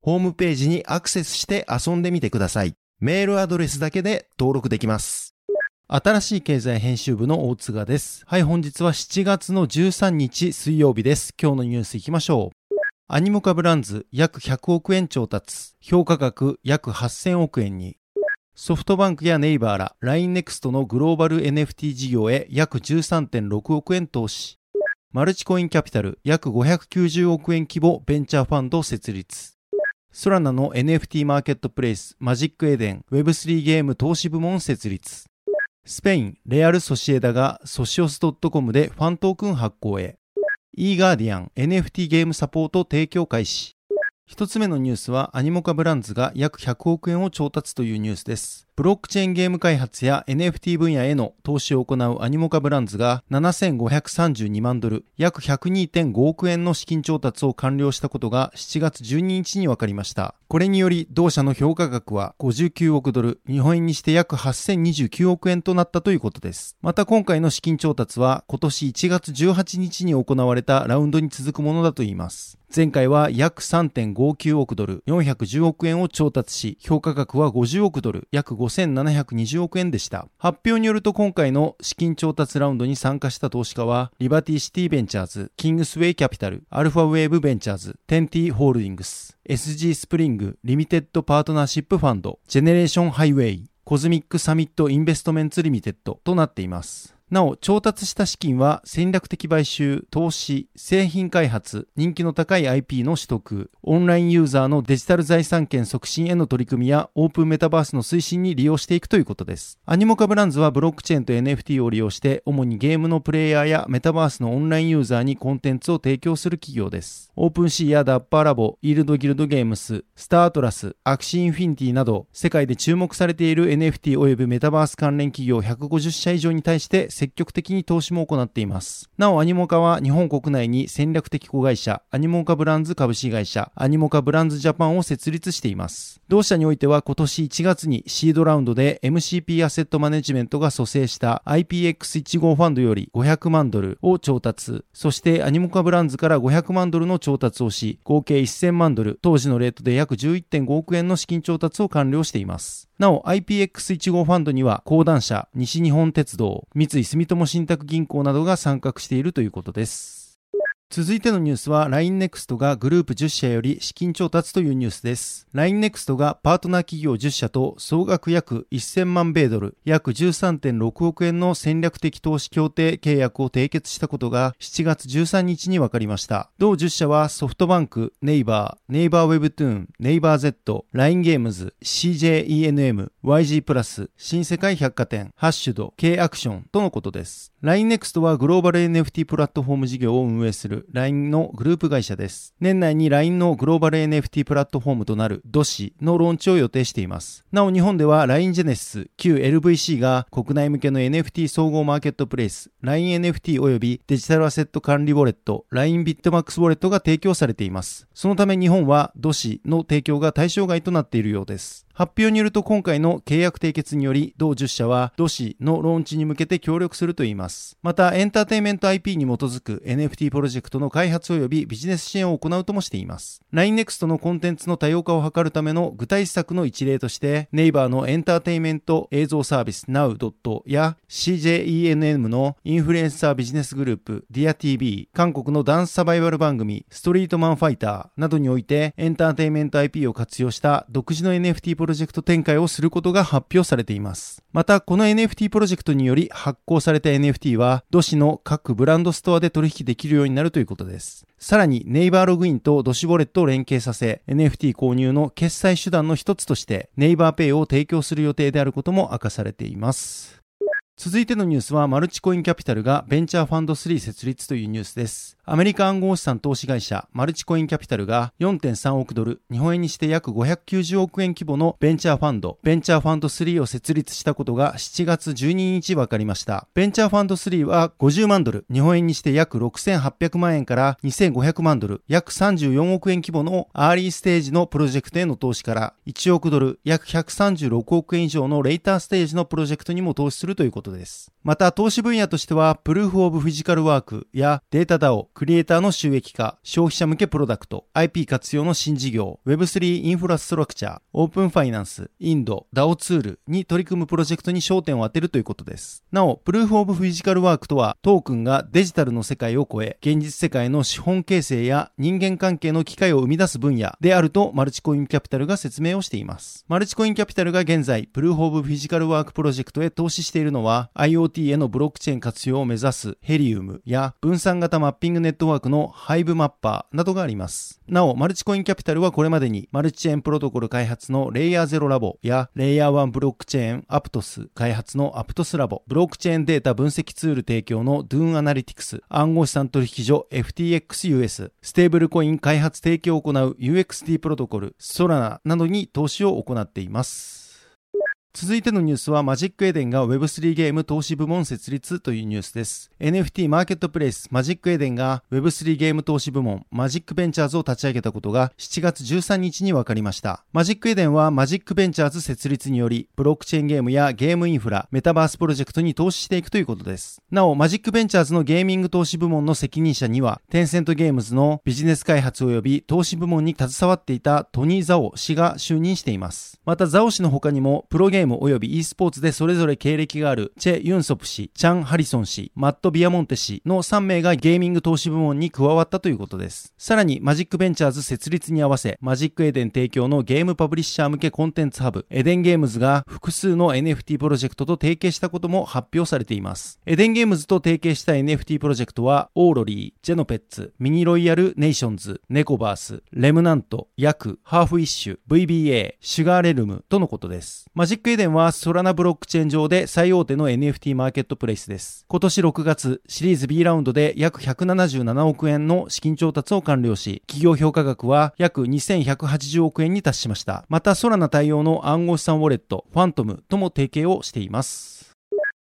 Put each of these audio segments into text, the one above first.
ホームページにアクセスして遊んでみてください。メールアドレスだけで登録できます。新しい経済編集部の大津賀です。はい、本日は7月の13日水曜日です。今日のニュース行きましょう。アニモカブランズ約100億円調達、評価額約8000億円に、ソフトバンクやネイバーら LINENEXT のグローバル NFT 事業へ約13.6億円投資、マルチコインキャピタル約590億円規模ベンチャーファンド設立、ソラナの NFT マーケットプレイスマジックエデン Web3 ゲーム投資部門設立、スペイン、レアル・ソシエダがソシオス .com でファントークン発行へ。e ガーディアン NFT ゲームサポート提供開始。一つ目のニュースはアニモカブランズが約100億円を調達というニュースです。ブロックチェーンゲーム開発や NFT 分野への投資を行うアニモカブランズが7532万ドル、約102.5億円の資金調達を完了したことが7月12日に分かりました。これにより同社の評価額は59億ドル、日本円にして約8029億円となったということです。また今回の資金調達は今年1月18日に行われたラウンドに続くものだといいます。前回は約3.59億ドル、410億円を調達し、評価額は50億ドル、約5 5720億円でした。発表によると今回の資金調達ラウンドに参加した投資家は、リバティシティベンチャーズ、キングスウェイキャピタル、アルファウェーブベンチャーズ、10T ホールディングス、SG スプリング、リミテッドパートナーシップファンド、ジェネレーションハイウェイ、コズミックサミットインベストメンツリミテッドとなっています。なお、調達した資金は戦略的買収、投資、製品開発、人気の高い IP の取得、オンラインユーザーのデジタル財産権促進への取り組みやオープンメタバースの推進に利用していくということです。アニモカブランズはブロックチェーンと NFT を利用して、主にゲームのプレイヤーやメタバースのオンラインユーザーにコンテンツを提供する企業です。オープンシーやダッパーラボ、イールドギルドゲームス、スターアトラス、アクシーインフィニティなど、世界で注目されている NFT 及びメタバース関連企業150社以上に対して積極的に投資も行っています。なお、アニモカは日本国内に戦略的子会社、アニモカブランズ株式会社、アニモカブランズジャパンを設立しています。同社においては今年1月にシードラウンドで MCP アセットマネジメントが組成した IPX1 号ファンドより500万ドルを調達、そしてアニモカブランズから500万ドルの調達をし、合計1000万ドル、当時のレートで約11.5億円の資金調達を完了しています。なお IPX1 号ファンドには講談社、西日本鉄道、三井住友信託銀行などが参画しているということです。続いてのニュースは LINENEXT がグループ10社より資金調達というニュースです。LINENEXT がパートナー企業10社と総額約1000万米ドル、約13.6億円の戦略的投資協定契約を締結したことが7月13日に分かりました。同10社はソフトバンク、ネイバー、ネイバーウェブトゥーン、ネイバー Z、LINE ゲームズ、CJENM、YG プラス、新世界百貨店、ハッシュド、K アクションとのことです。LINENEXT はグローバル NFT プラットフォーム事業を運営する LINE のグループ会社です。年内に LINE のグローバル NFT プラットフォームとなる DOSI のローンチを予定しています。なお日本では LINE Genesis、旧 LVC が国内向けの NFT 総合マーケットプレイス、LINENFT 及びデジタルアセット管理ウォレット、LINE ビットマックスウォレットが提供されています。そのため日本は DOSI の提供が対象外となっているようです。発表によると今回の契約締結により、同10社は DOSI のローンチに向けて協力するといいます。また、エンターテイメント IP に基づく NFT プロジェクトの開発及びビジネス支援を行うともしています。LINENEXT のコンテンツの多様化を図るための具体施策の一例として、ネイバーのエンターテイメント映像サービス Now. や CJENM のインフルエンサービジネスグループ DearTV、韓国のダンスサバイバル番組ストリートマンファイターなどにおいてエンターテイメント IP を活用した独自の NFT プロジェクトロジェクト展開をすることが発表されています。また、この NFT プロジェクトにより発行された NFT は、ドシの各ブランドストアで取引できるようになるということです。さらに、ネイバーログインとドシボレットを連携させ、NFT 購入の決済手段の一つとして、ネイバーペイを提供する予定であることも明かされています。続いてのニュースは、マルチコインキャピタルがベンチャーファンド3設立というニュースです。アメリカ暗号資産投資会社マルチコインキャピタルが4.3億ドル、日本円にして約590億円規模のベンチャーファンド、ベンチャーファンド3を設立したことが7月12日分かりました。ベンチャーファンド3は50万ドル、日本円にして約6800万円から2500万ドル、約34億円規模のアーリーステージのプロジェクトへの投資から1億ドル、約136億円以上のレイターステージのプロジェクトにも投資するということです。また投資分野としては、 Proof of Physical Work やデータ DAO、クリエイターの収益化、消費者向けプロダクト、IP 活用の新事業、Web3 インフラストラクチャー、オープンファイナンス、インド、DAO ツールに取り組むプロジェクトに焦点を当てるということです。なお、 Proof of Physical Work とは、トークンがデジタルの世界を超え、現実世界の資本形成や人間関係の機会を生み出す分野であると、マルチコインキャピタルが説明をしています。マルチコインキャピタルが現在、 Proof of Physical Work プロジェクトへ投資しているのは、IoT へのブロックチェーン活用を目指すヘリウムや分散型マッピングネネットワークのハイブマッパーなどがあります。なお、マルチコインキャピタルはこれまでにマルチチェーンプロトコル開発のレイヤー0ラボやレイヤー1ブロックチェーンアプトス開発のアプトスラボ、ブロックチェーンデータ分析ツール提供の Dune アナリティクス、暗号資産取引所 FTX US、ステーブルコイン開発提供を行う UXD プロトコル、ソラナなどに投資を行っています。続いてのニュースはマジックエデンが Web3 ゲーム投資部門設立というニュースです。NFT マーケットプレイスマジックエデンが Web3 ゲーム投資部門マジックベンチャーズを立ち上げたことが7月13日に分かりました。マジックエデンはマジックベンチャーズ設立によりブロックチェーンゲームやゲームインフラ、メタバースプロジェクトに投資していくということです。なお、マジックベンチャーズのゲーミング投資部門の責任者にはテンセントゲームズのビジネス開発及び投資部門に携わっていたトニー・ザオ氏が就任しています。またザオ氏の他にもプロゲーム及び e スポーツでそれぞれ経歴があるチェ・ユンソプ氏、チャン・ハリソン氏、マット・ビアモンテ氏の3名がゲーミング投資部門に加わったということです。さらにマジックベンチャーズ設立に合わせ、マジックエデン提供のゲームパブリッシャー向けコンテンツハブ、エデンゲームズが複数の NFT プロジェクトと提携したことも発表されています。エデンゲームズと提携した NFT プロジェクトは、オーロリー、ジェノペッツ、ミニロイヤルネーションズ、ネコバース、レムナント、ヤク、ハーフイッシュ、VBA、シュガーレルムとのことです。マジックエデンはソラナブロックチェーン上で最大手の NFT マーケットプレイスです。今年6月、シリーズ B ラウンドで約177億円の資金調達を完了し、企業評価額は約2180億円に達しました。また、ソラナ対応の暗号資産ウォレット、ファントムとも提携をしています。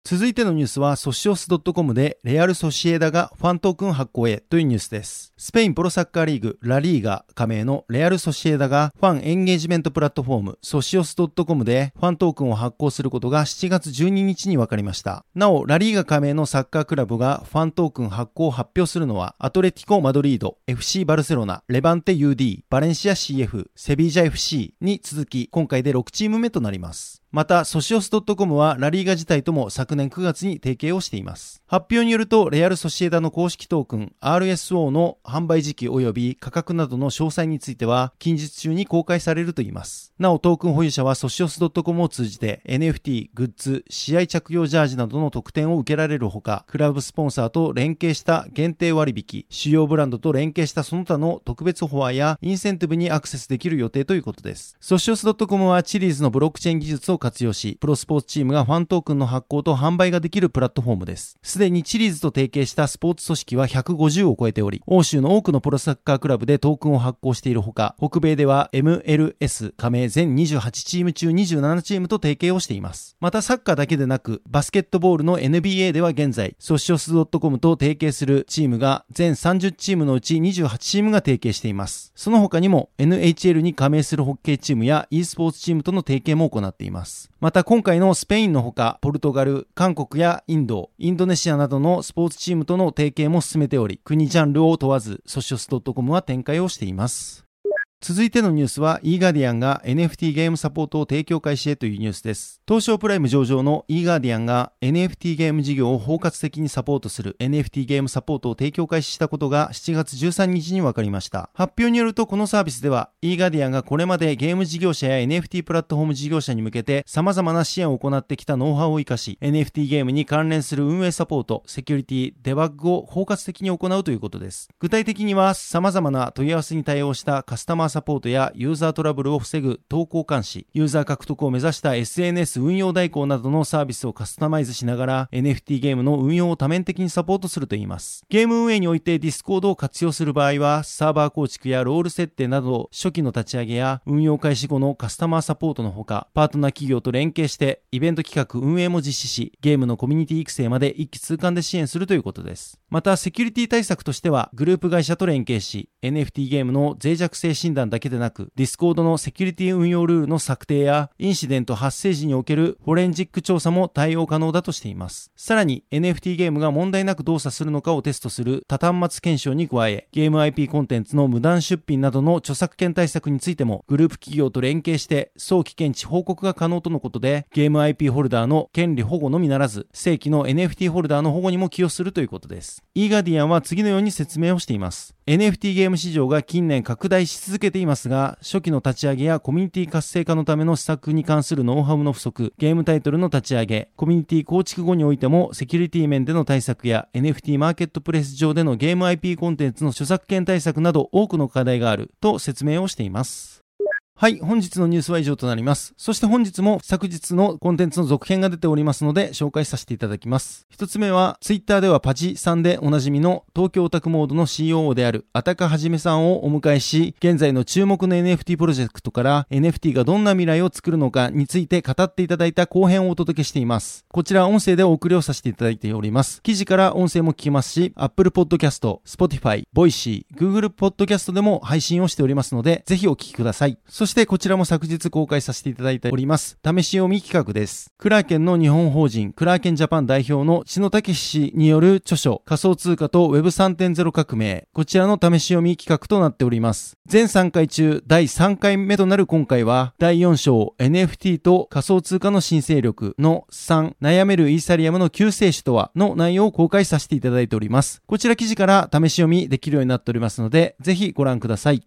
続いてのニュースはソシオス .com でレアル・ソシエダがファントークン発行へというニュースです。スペインプロサッカーリーグラリーガ加盟のレアル・ソシエダがファンエンゲージメントプラットフォームソシオス .com でファントークンを発行することが7月12日に分かりました。なお、ラリーガ加盟のサッカークラブがファントークン発行を発表するのはアトレティコ・マドリード、FC バルセロナ、レバンテ UD、バレンシア CF、セビージャ FC に続き今回で6チーム目となります。また、ソシオス .com はラリーガ自体とも昨年9月に提携をしています。発表によると、レアル・ソシエダの公式トークン RSO の販売時期及び価格などの詳細については、近日中に公開されるといいます。なお、トークン保有者はソシオス .com を通じて NFT、グッズ、試合着用ジャージなどの特典を受けられるほか、クラブスポンサーと連携した限定割引、主要ブランドと連携したその他の特別オファーやインセンティブにアクセスできる予定ということです。ソシオス .com はチリーズのブロックチェーン技術を活用し、プロスポーツチームがファントークンの発行と販売ができるプラットフォームです。すでにチリーズと提携したスポーツ組織は150を超えており、欧州の多くのプロサッカークラブでトークンを発行しているほか、北米では MLS 加盟全28チーム中27チームと提携をしています。またサッカーだけでなく、バスケットボールの NBA では現在、ソシオス .com と提携するチームが全30チームのうち28チームが提携しています。その他にも NHL に加盟するホッケーチームや e スポーツチームとの提携も行っています。また今回のスペインのほか、ポルトガル、韓国やインド、インドネシアなどのスポーツチームとの提携も進めており、国ジャンルを問わず、ソシオス .com は展開をしています。続いてのニュースは e ガーディアンが NFT ゲームサポートを提供開始へというニュースです。東証プライム上場の e ガーディアンが NFT ゲーム事業を包括的にサポートする NFT ゲームサポートを提供開始したことが7月13日に分かりました。発表によるとこのサービスでは e ガーディアンがこれまでゲーム事業者や NFT プラットフォーム事業者に向けて様々な支援を行ってきたノウハウを活かし NFT ゲームに関連する運営サポート、セキュリティ、デバッグを包括的に行うということです。具体的には様々な問い合わせに対応したカスタマーサポートやユーザートラブルを防ぐ投稿監視、ユーザー獲得を目指した SNS 運用代行などのサービスをカスタマイズしながら NFT ゲームの運用を多面的にサポートするといいます。ゲーム運営において Discord を活用する場合は、サーバー構築やロール設定など初期の立ち上げや運用開始後のカスタマーサポートのほか、パートナー企業と連携してイベント企画運営も実施し、ゲームのコミュニティ育成まで一気通貫で支援するということです。また、セキュリティ対策としては、グループ会社と連携し、NFT ゲームの脆弱性診断だけでなく、Discord のセキュリティ運用ルールの策定や、インシデント発生時におけるフォレンジック調査も対応可能だとしています。さらに、NFT ゲームが問題なく動作するのかをテストする多端末検証に加え、ゲーム IP コンテンツの無断出品などの著作権対策についても、グループ企業と連携して、早期検知報告が可能とのことで、ゲーム IP ホルダーの権利保護のみならず、正規の NFT ホルダーの保護にも寄与するということです。イーガディアンは次のように説明をしています。NFT ゲーム市場が近年拡大し続けていますが、初期の立ち上げやコミュニティ活性化のための施策に関するノウハウの不足、ゲームタイトルの立ち上げ、コミュニティ構築後においてもセキュリティ面での対策や NFT マーケットプレス上でのゲーム IP コンテンツの著作権対策など多くの課題があると説明をしています。はい、本日のニュースは以上となります。そして本日も昨日のコンテンツの続編が出ておりますので紹介させていただきます。一つ目は、ツイッターではパチさんでおなじみの東京オタクモードの COO であるあたかはじめさんをお迎えし、現在の注目の NFT プロジェクトから NFT がどんな未来を作るのかについて語っていただいた後編をお届けしています。こちら音声でお送りをさせていただいております。記事から音声も聞きますし、Apple Podcast、Spotify、Voicy、Google Podcast でも配信をしておりますので、ぜひお聞きください。そしてこちらも昨日公開させていただいております、試し読み企画です。クラーケンの日本法人、クラーケンジャパン代表の篠武氏による著書、仮想通貨と Web3.0 革命、こちらの試し読み企画となっております。全3回中、第3回目となる今回は、第4章、NFT と仮想通貨の新勢力の3、悩めるイーサリアムの救世主とはの内容を公開させていただいております。こちら記事から試し読みできるようになっておりますので、ぜひご覧ください。